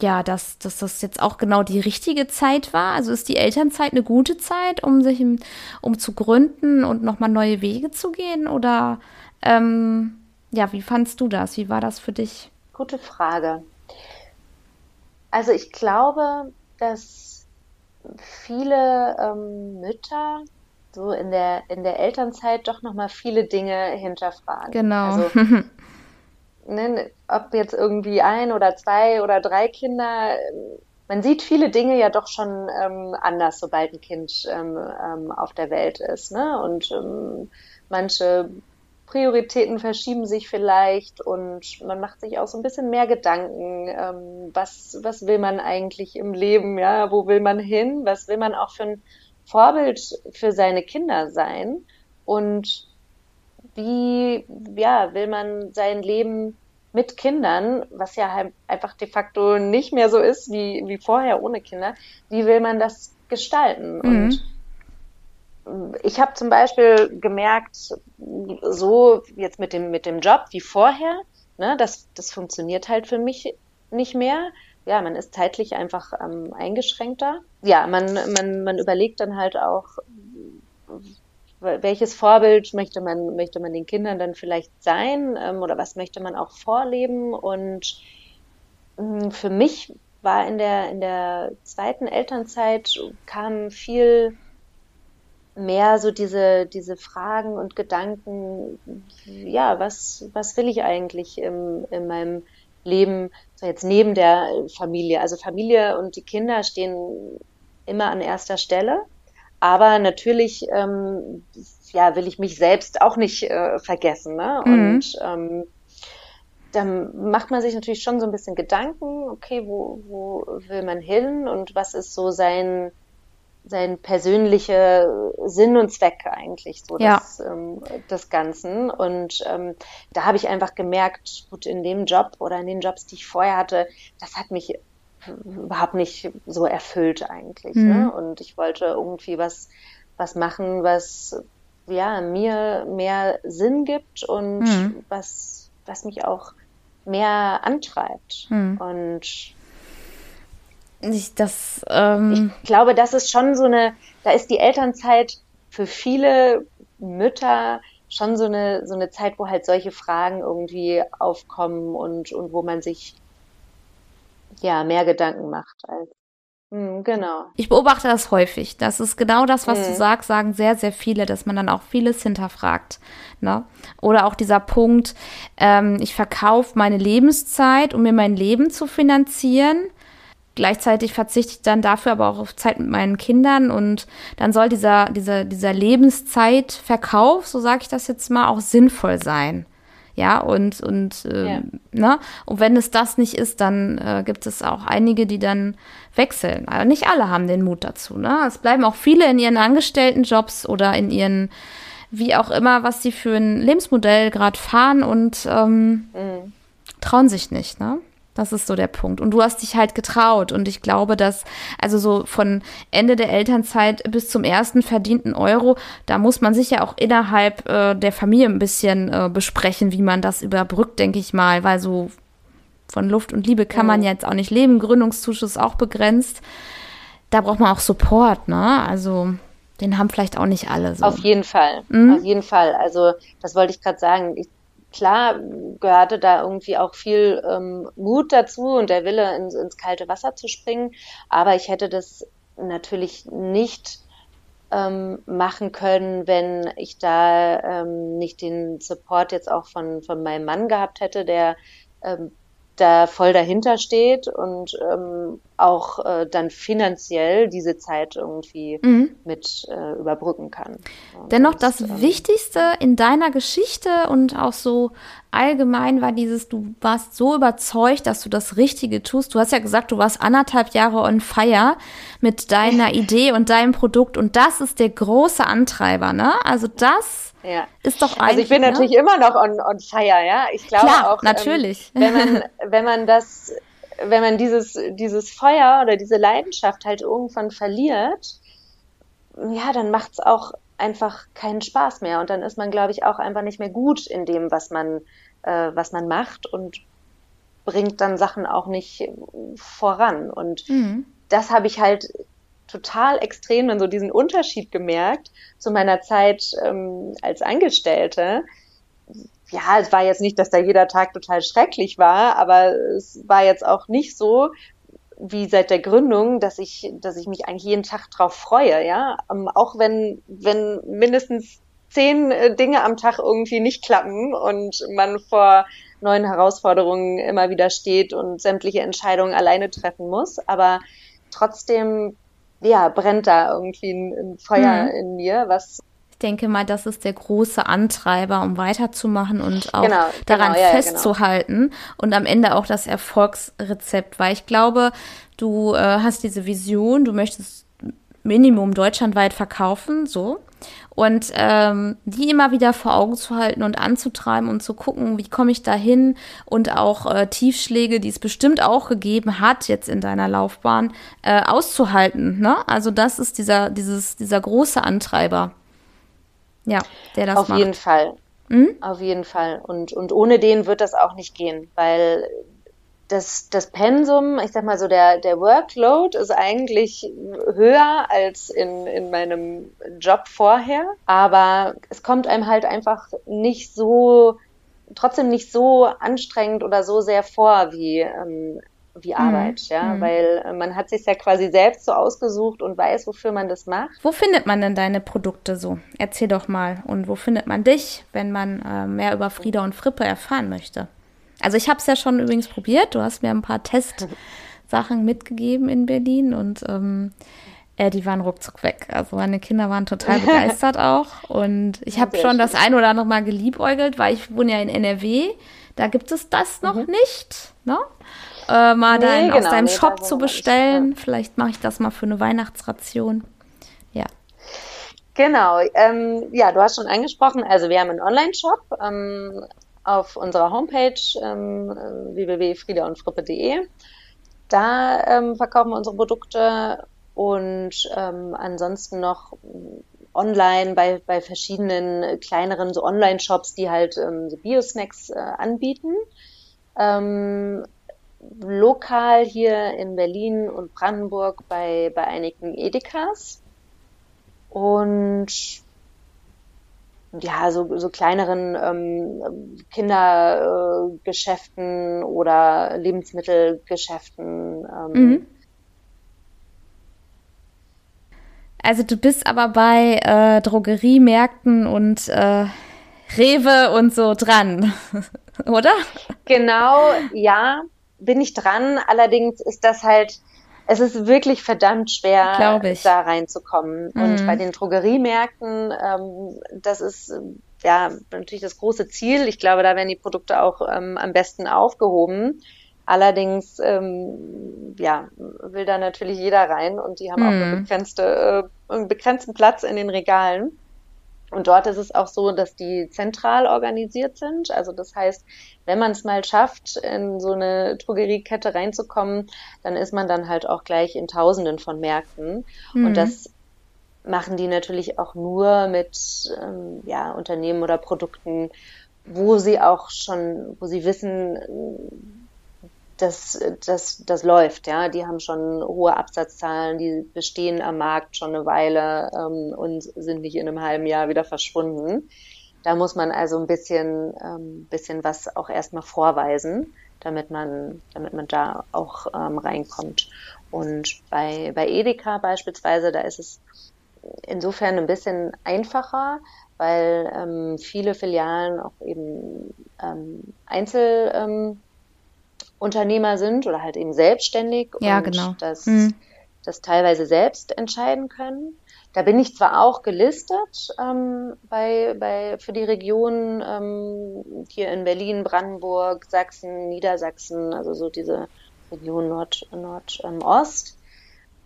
ja, dass, dass das jetzt auch genau die richtige Zeit war? Also ist die Elternzeit eine gute Zeit, um sich, um zu gründen und nochmal neue Wege zu gehen? Oder, ähm, ja, wie fandst du das? Wie war das für dich? Gute Frage. Also ich glaube, dass viele ähm, Mütter so in der, in der Elternzeit doch nochmal viele Dinge hinterfragen. Genau. Also, ne, ob jetzt irgendwie ein oder zwei oder drei Kinder, man sieht viele Dinge ja doch schon ähm, anders, sobald ein Kind ähm, ähm, auf der Welt ist. Ne? Und ähm, manche Prioritäten verschieben sich vielleicht und man macht sich auch so ein bisschen mehr Gedanken, ähm, was, was will man eigentlich im Leben, ja, wo will man hin, was will man auch für ein Vorbild für seine Kinder sein und wie, ja, will man sein Leben mit Kindern, was ja einfach de facto nicht mehr so ist wie, wie vorher ohne Kinder, wie will man das gestalten? Mhm. Und ich habe zum Beispiel gemerkt, so jetzt mit dem, mit dem Job wie vorher, ne, das, das funktioniert halt für mich nicht mehr. Ja, man ist zeitlich einfach ähm, eingeschränkter. Ja, man, man, man überlegt dann halt auch, welches Vorbild möchte man, möchte man den Kindern dann vielleicht sein ähm, oder was möchte man auch vorleben. Und mh, für mich war in der, in der zweiten Elternzeit kam viel mehr so diese, diese Fragen und Gedanken, ja, was, was will ich eigentlich im, in meinem Leben, so jetzt neben der Familie. Also Familie und die Kinder stehen immer an erster Stelle. Aber natürlich, ähm, ja, will ich mich selbst auch nicht äh, vergessen. Ne? Mhm. Und ähm, dann macht man sich natürlich schon so ein bisschen Gedanken, okay, wo, wo will man hin und was ist so sein, sein persönlicher Sinn und Zweck eigentlich so ja. des, ähm, des Ganzen. Und ähm, da habe ich einfach gemerkt, gut, in dem Job oder in den Jobs, die ich vorher hatte, das hat mich überhaupt nicht so erfüllt eigentlich. Ne? Mhm. Ne? Und ich wollte irgendwie was, was machen, was ja mir mehr Sinn gibt und mhm. was, was mich auch mehr antreibt. Mhm. Und ich, das, ähm ich glaube, das ist schon so eine, da ist die Elternzeit für viele Mütter schon so eine, so eine Zeit, wo halt solche Fragen irgendwie aufkommen und, und wo man sich ja mehr Gedanken macht als hm, Genau. Ich beobachte das häufig. Das ist genau das, was mhm. du sagst, sagen sehr, sehr viele, dass man dann auch vieles hinterfragt. Ne? Oder auch dieser Punkt, ähm, ich verkaufe meine Lebenszeit, um mir mein Leben zu finanzieren. Gleichzeitig verzichte ich dann dafür aber auch auf Zeit mit meinen Kindern und dann soll dieser, dieser, dieser Lebenszeitverkauf, so sage ich das jetzt mal, auch sinnvoll sein. Ja, und, und, äh, ja. ne? Und wenn es das nicht ist, dann äh, gibt es auch einige, die dann wechseln. Aber nicht alle haben den Mut dazu, ne? Es bleiben auch viele in ihren Angestelltenjobs oder in ihren, wie auch immer, was sie für ein Lebensmodell gerade fahren und ähm, mhm. trauen sich nicht, ne? Das ist so der Punkt. Und du hast dich halt getraut. Und ich glaube, dass, also so von Ende der Elternzeit bis zum ersten verdienten Euro, da muss man sich ja auch innerhalb äh, der Familie ein bisschen äh, besprechen, wie man das überbrückt, denke ich mal. Weil so von Luft und Liebe kann man mhm. jetzt auch nicht leben. Gründungszuschuss auch begrenzt. Da braucht man auch Support, ne? Also den haben vielleicht auch nicht alle so. Auf jeden Fall, mhm. auf jeden Fall. Also das wollte ich gerade sagen. Ich, klar gehörte da irgendwie auch viel ähm, Mut dazu und der Wille, ins, ins kalte Wasser zu springen. Aber ich hätte das natürlich nicht ähm, machen können, wenn ich da ähm, nicht den Support jetzt auch von, von meinem Mann gehabt hätte, der ähm, da voll dahinter steht und ähm, auch äh, dann finanziell diese Zeit irgendwie mhm. mit äh, überbrücken kann. Dennoch das ähm, Wichtigste in deiner Geschichte und auch so allgemein war dieses, du warst so überzeugt, dass du das Richtige tust. Du hast ja gesagt, du warst anderthalb Jahre on fire mit deiner Idee und deinem Produkt und das ist der große Antreiber, ne? Also das ja. Ist doch eigentlich. Also ich bin ne? natürlich immer noch on, on fire, ja. Ich glaube Klar, auch, ähm, natürlich. Ähm, wenn man, wenn man das, wenn man dieses, dieses Feuer oder diese Leidenschaft halt irgendwann verliert, ja, dann macht es auch einfach keinen Spaß mehr. Und dann ist man, glaube ich, auch einfach nicht mehr gut in dem, was man, äh, was man macht und bringt dann Sachen auch nicht voran. Und mhm. das habe ich halt total extrem dann so diesen Unterschied gemerkt zu meiner Zeit ähm, als Angestellte. Ja, es war jetzt nicht, dass da jeder Tag total schrecklich war, aber es war jetzt auch nicht so, wie seit der Gründung, dass ich, dass ich mich eigentlich jeden Tag drauf freue, ja. Ähm, auch wenn, wenn mindestens zehn äh, Dinge am Tag irgendwie nicht klappen und man vor neuen Herausforderungen immer wieder steht und sämtliche Entscheidungen alleine treffen muss. Aber trotzdem ja, brennt da irgendwie ein, ein Feuer mhm. in mir, was denke mal, das ist der große Antreiber, um weiterzumachen und auch genau, daran genau, ja, festzuhalten genau. und am Ende auch das Erfolgsrezept, weil ich glaube, du äh, hast diese Vision, du möchtest Minimum deutschlandweit verkaufen, so und ähm, die immer wieder vor Augen zu halten und anzutreiben und zu gucken, wie komme ich da hin und auch äh, Tiefschläge, die es bestimmt auch gegeben hat jetzt in deiner Laufbahn, äh, auszuhalten. Ne? Also das ist dieser, dieses, dieser große Antreiber. Ja, der das Auf macht. jeden Fall. Hm? Auf jeden Fall. Und, und ohne den wird das auch nicht gehen, weil das, das Pensum, ich sag mal so, der, der Workload ist eigentlich höher als in, in meinem Job vorher, aber es kommt einem halt einfach nicht so, trotzdem nicht so anstrengend oder so sehr vor wie, ähm, wie mhm. Arbeit, mhm. ja, weil man hat sich ja quasi selbst so ausgesucht und weiß, wofür man das macht. Wo findet man denn deine Produkte so? Erzähl doch mal. Und wo findet man dich, wenn man äh, mehr über Frieda und Frippe erfahren möchte? Also ich habe es ja schon übrigens probiert. Du hast mir ein paar Testsachen mitgegeben in Berlin und ähm, äh, die waren ruckzuck weg. Also meine Kinder waren total begeistert auch. Und ich habe schon das ein oder andere Mal geliebäugelt, weil ich wohne ja in NRW. Da gibt es das noch mhm. nicht. Ne? Äh, mal nee, dann genau, aus deinem nee, Shop zu bestellen. Nicht, ja. Vielleicht mache ich das mal für eine Weihnachtsration. Ja. Genau, ähm, ja, du hast schon angesprochen, also wir haben einen Online-Shop, ähm, auf unserer Homepage ähm, www.friedaundfrippe.de. Da ähm, verkaufen wir unsere Produkte und ähm, ansonsten noch online bei, bei verschiedenen kleineren so Online-Shops, die halt ähm, so Bio-Snacks äh, anbieten. Ähm, lokal hier in Berlin und Brandenburg bei, bei einigen Edekas. Und ja, so, so kleineren ähm, Kindergeschäften äh, oder Lebensmittelgeschäften. Ähm. Mhm. Also du bist aber bei äh, Drogeriemärkten und äh, Rewe und so dran, oder? Genau, ja, bin ich dran. Allerdings ist das halt es ist wirklich verdammt schwer, da reinzukommen. Mhm. Und bei den Drogeriemärkten, ähm, das ist ja natürlich das große Ziel. Ich glaube, da werden die Produkte auch ähm, am besten aufgehoben. Allerdings, ähm, ja, will da natürlich jeder rein und die haben mhm. auch eine mhm. begrenzte, äh, einen begrenzten Platz in den Regalen. Und dort ist es auch so, dass die zentral organisiert sind. Also das heißt, wenn man es mal schafft, in so eine Drogeriekette reinzukommen, dann ist man dann halt auch gleich in Tausenden von Märkten. Mhm. Und das machen die natürlich auch nur mit ähm, ja, Unternehmen oder Produkten, wo sie auch schon, wo sie wissen, dass das, das läuft, ja. Die haben schon hohe Absatzzahlen, die bestehen am Markt schon eine Weile ähm, und sind nicht in einem halben Jahr wieder verschwunden. Da muss man also ein bisschen, ähm, bisschen was auch erstmal vorweisen, damit man, damit man da auch ähm, reinkommt. Und bei, bei Edeka beispielsweise, da ist es insofern ein bisschen einfacher, weil ähm, viele Filialen auch eben ähm, Einzelunternehmer ähm, sind oder halt eben selbstständig ja, und genau. das, mhm. das teilweise selbst entscheiden können. Da bin ich zwar auch gelistet ähm, bei, bei, für die Region ähm, hier in Berlin, Brandenburg, Sachsen, Niedersachsen, also so diese Region Nord, Nordost. Ähm,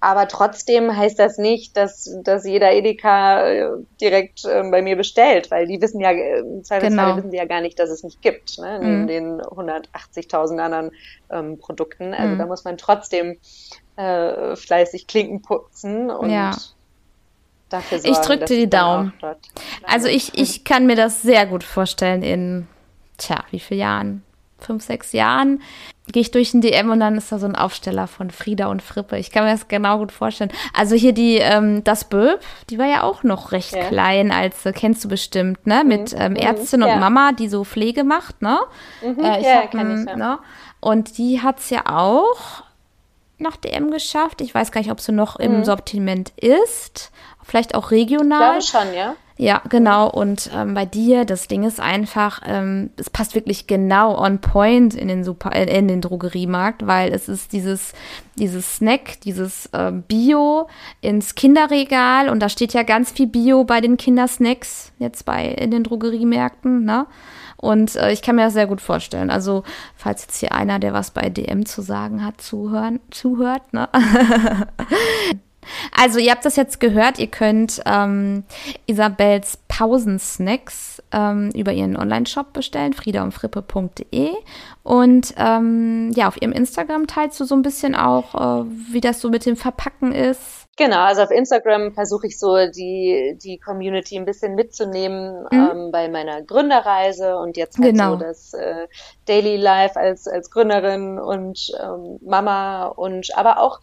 aber trotzdem heißt das nicht, dass, dass jeder Edeka äh, direkt äh, bei mir bestellt, weil die wissen ja, äh, im Zweifelsfall genau. wissen sie ja gar nicht, dass es nicht gibt, ne? neben mhm. den 180.000 anderen ähm, Produkten. Also mhm. da muss man trotzdem äh, fleißig Klinken putzen und ja. dafür sorgen, Ich drücke dir die Daumen. Also ich, ich kann mir das sehr gut vorstellen in, tja, wie viele Jahren? Fünf, sechs Jahren gehe ich durch den DM und dann ist da so ein Aufsteller von Frieda und Frippe. Ich kann mir das genau gut vorstellen. Also hier die, ähm, das Böb, die war ja auch noch recht ja. klein, als äh, kennst du bestimmt, ne? Mhm. Mit ähm, mhm. Ärztin mhm. und Mama, die so Pflege macht, ne? Mhm. Äh, ich ja, hab, kenn ich, ja. ne? Und die hat es ja auch nach DM geschafft. Ich weiß gar nicht, ob sie noch im mhm. Sortiment ist. Vielleicht auch regional. Ich glaube schon, ja. Ja, genau. Und ähm, bei dir, das Ding ist einfach, ähm, es passt wirklich genau on point in den Super, äh, in den Drogeriemarkt, weil es ist dieses, dieses Snack, dieses äh, Bio ins Kinderregal und da steht ja ganz viel Bio bei den Kindersnacks jetzt bei in den Drogeriemärkten, ne? Und äh, ich kann mir das sehr gut vorstellen. Also, falls jetzt hier einer, der was bei DM zu sagen hat, zuhören, zuhört, ne? Also, ihr habt das jetzt gehört. Ihr könnt ähm, Isabels Pausensnacks ähm, über ihren Online-Shop bestellen, friedaundfrippe.de. Und ähm, ja, auf ihrem Instagram teilst du so ein bisschen auch, äh, wie das so mit dem Verpacken ist. Genau, also auf Instagram versuche ich so die, die Community ein bisschen mitzunehmen mhm. ähm, bei meiner Gründerreise und jetzt halt genau. so das äh, Daily Life als, als Gründerin und ähm, Mama und aber auch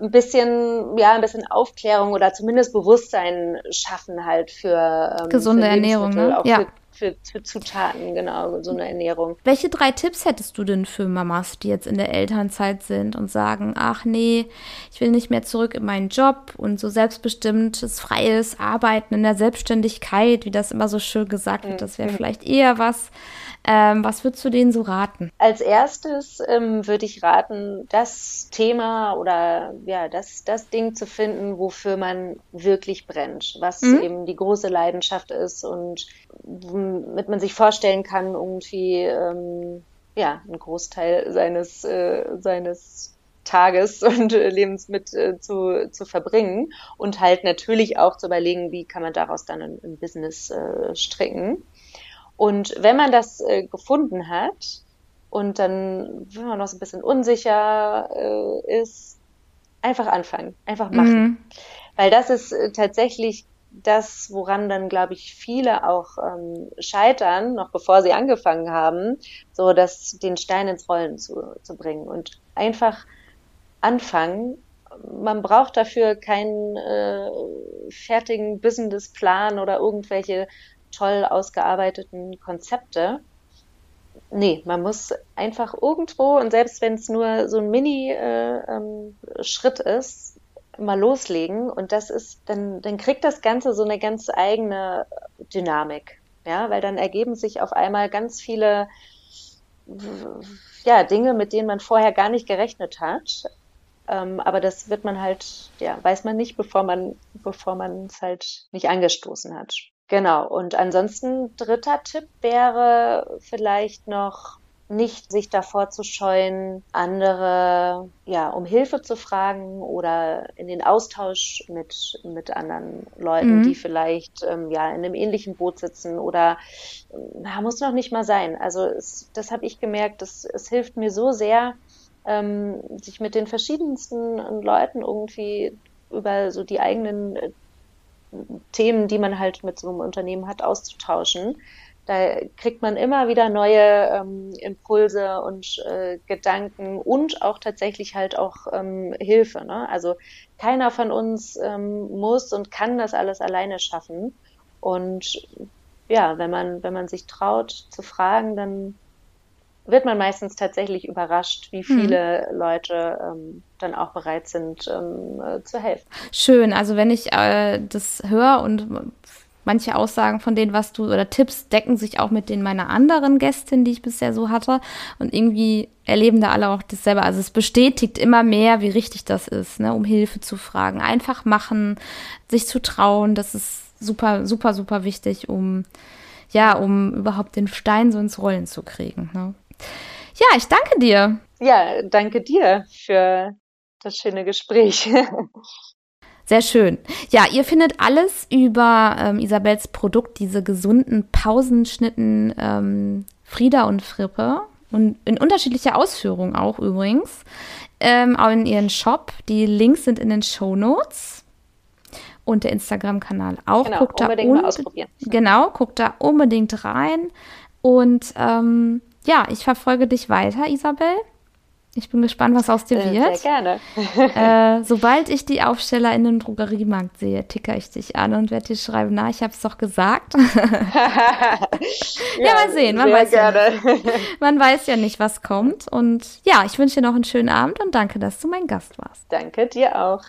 ein bisschen, ja, ein bisschen Aufklärung oder zumindest Bewusstsein schaffen halt für ähm, gesunde für Ernährung, ne? auch ja. für, für, für Zutaten, genau, gesunde Ernährung. Welche drei Tipps hättest du denn für Mamas, die jetzt in der Elternzeit sind und sagen, ach nee, ich will nicht mehr zurück in meinen Job und so selbstbestimmtes, freies Arbeiten in der Selbstständigkeit, wie das immer so schön gesagt wird, das wäre mhm. vielleicht eher was, ähm, was würdest du denen so raten? Als erstes ähm, würde ich raten, das Thema oder ja, das, das Ding zu finden, wofür man wirklich brennt, was mhm. eben die große Leidenschaft ist und womit man sich vorstellen kann, irgendwie ähm, ja, einen Großteil seines, äh, seines Tages und äh, Lebens mit äh, zu, zu verbringen und halt natürlich auch zu überlegen, wie kann man daraus dann ein, ein Business äh, stricken. Und wenn man das äh, gefunden hat und dann, wenn man noch so ein bisschen unsicher äh, ist, einfach anfangen, einfach machen. Mhm. Weil das ist äh, tatsächlich das, woran dann, glaube ich, viele auch ähm, scheitern, noch bevor sie angefangen haben, so dass den Stein ins Rollen zu, zu bringen und einfach anfangen. Man braucht dafür keinen äh, fertigen Businessplan oder irgendwelche toll ausgearbeiteten Konzepte. Nee, man muss einfach irgendwo, und selbst wenn es nur so ein Mini-Schritt äh, ähm, ist, mal loslegen. Und das ist, dann, dann kriegt das Ganze so eine ganz eigene Dynamik. Ja, weil dann ergeben sich auf einmal ganz viele ja, Dinge, mit denen man vorher gar nicht gerechnet hat. Ähm, aber das wird man halt, ja, weiß man nicht, bevor man, bevor man es halt nicht angestoßen hat. Genau. Und ansonsten dritter Tipp wäre vielleicht noch, nicht sich davor zu scheuen, andere ja um Hilfe zu fragen oder in den Austausch mit mit anderen Leuten, mhm. die vielleicht ähm, ja in einem ähnlichen Boot sitzen oder na, muss noch nicht mal sein. Also es, das habe ich gemerkt, das, es hilft mir so sehr, ähm, sich mit den verschiedensten Leuten irgendwie über so die eigenen äh, Themen, die man halt mit so einem Unternehmen hat, auszutauschen. Da kriegt man immer wieder neue ähm, Impulse und äh, Gedanken und auch tatsächlich halt auch ähm, Hilfe. Ne? Also keiner von uns ähm, muss und kann das alles alleine schaffen. Und ja, wenn man, wenn man sich traut zu fragen, dann wird man meistens tatsächlich überrascht, wie hm. viele hm. Leute ähm, dann auch bereit sind ähm, äh, zu helfen. Schön, also wenn ich äh, das höre und manche Aussagen von denen, was du oder Tipps decken sich auch mit den meiner anderen Gästinnen, die ich bisher so hatte und irgendwie erleben da alle auch dasselbe. Also es bestätigt immer mehr, wie richtig das ist, ne, um Hilfe zu fragen, einfach machen, sich zu trauen, das ist super, super, super wichtig, um ja, um überhaupt den Stein so ins Rollen zu kriegen. Ne? Ja, ich danke dir. Ja, danke dir für das schöne Gespräch. Sehr schön. Ja, ihr findet alles über ähm, Isabels Produkt, diese gesunden Pausenschnitten ähm, Frieda und Frippe und in unterschiedlicher Ausführung auch übrigens, ähm, auch in ihren Shop. Die Links sind in den Show Notes und der Instagram-Kanal auch. Genau, guckt unbedingt da mal ausprobieren. Genau, guckt da unbedingt rein und ähm, ja, ich verfolge dich weiter, Isabel. Ich bin gespannt, was aus dir äh, wird. Sehr gerne. äh, sobald ich die Aufsteller in den Drogeriemarkt sehe, ticker ich dich an und werde dir schreiben, na, ich habe es doch gesagt. ja, ja, mal sehen. Man weiß, gerne. ja nicht. man weiß ja nicht, was kommt. Und ja, ich wünsche dir noch einen schönen Abend und danke, dass du mein Gast warst. Danke dir auch.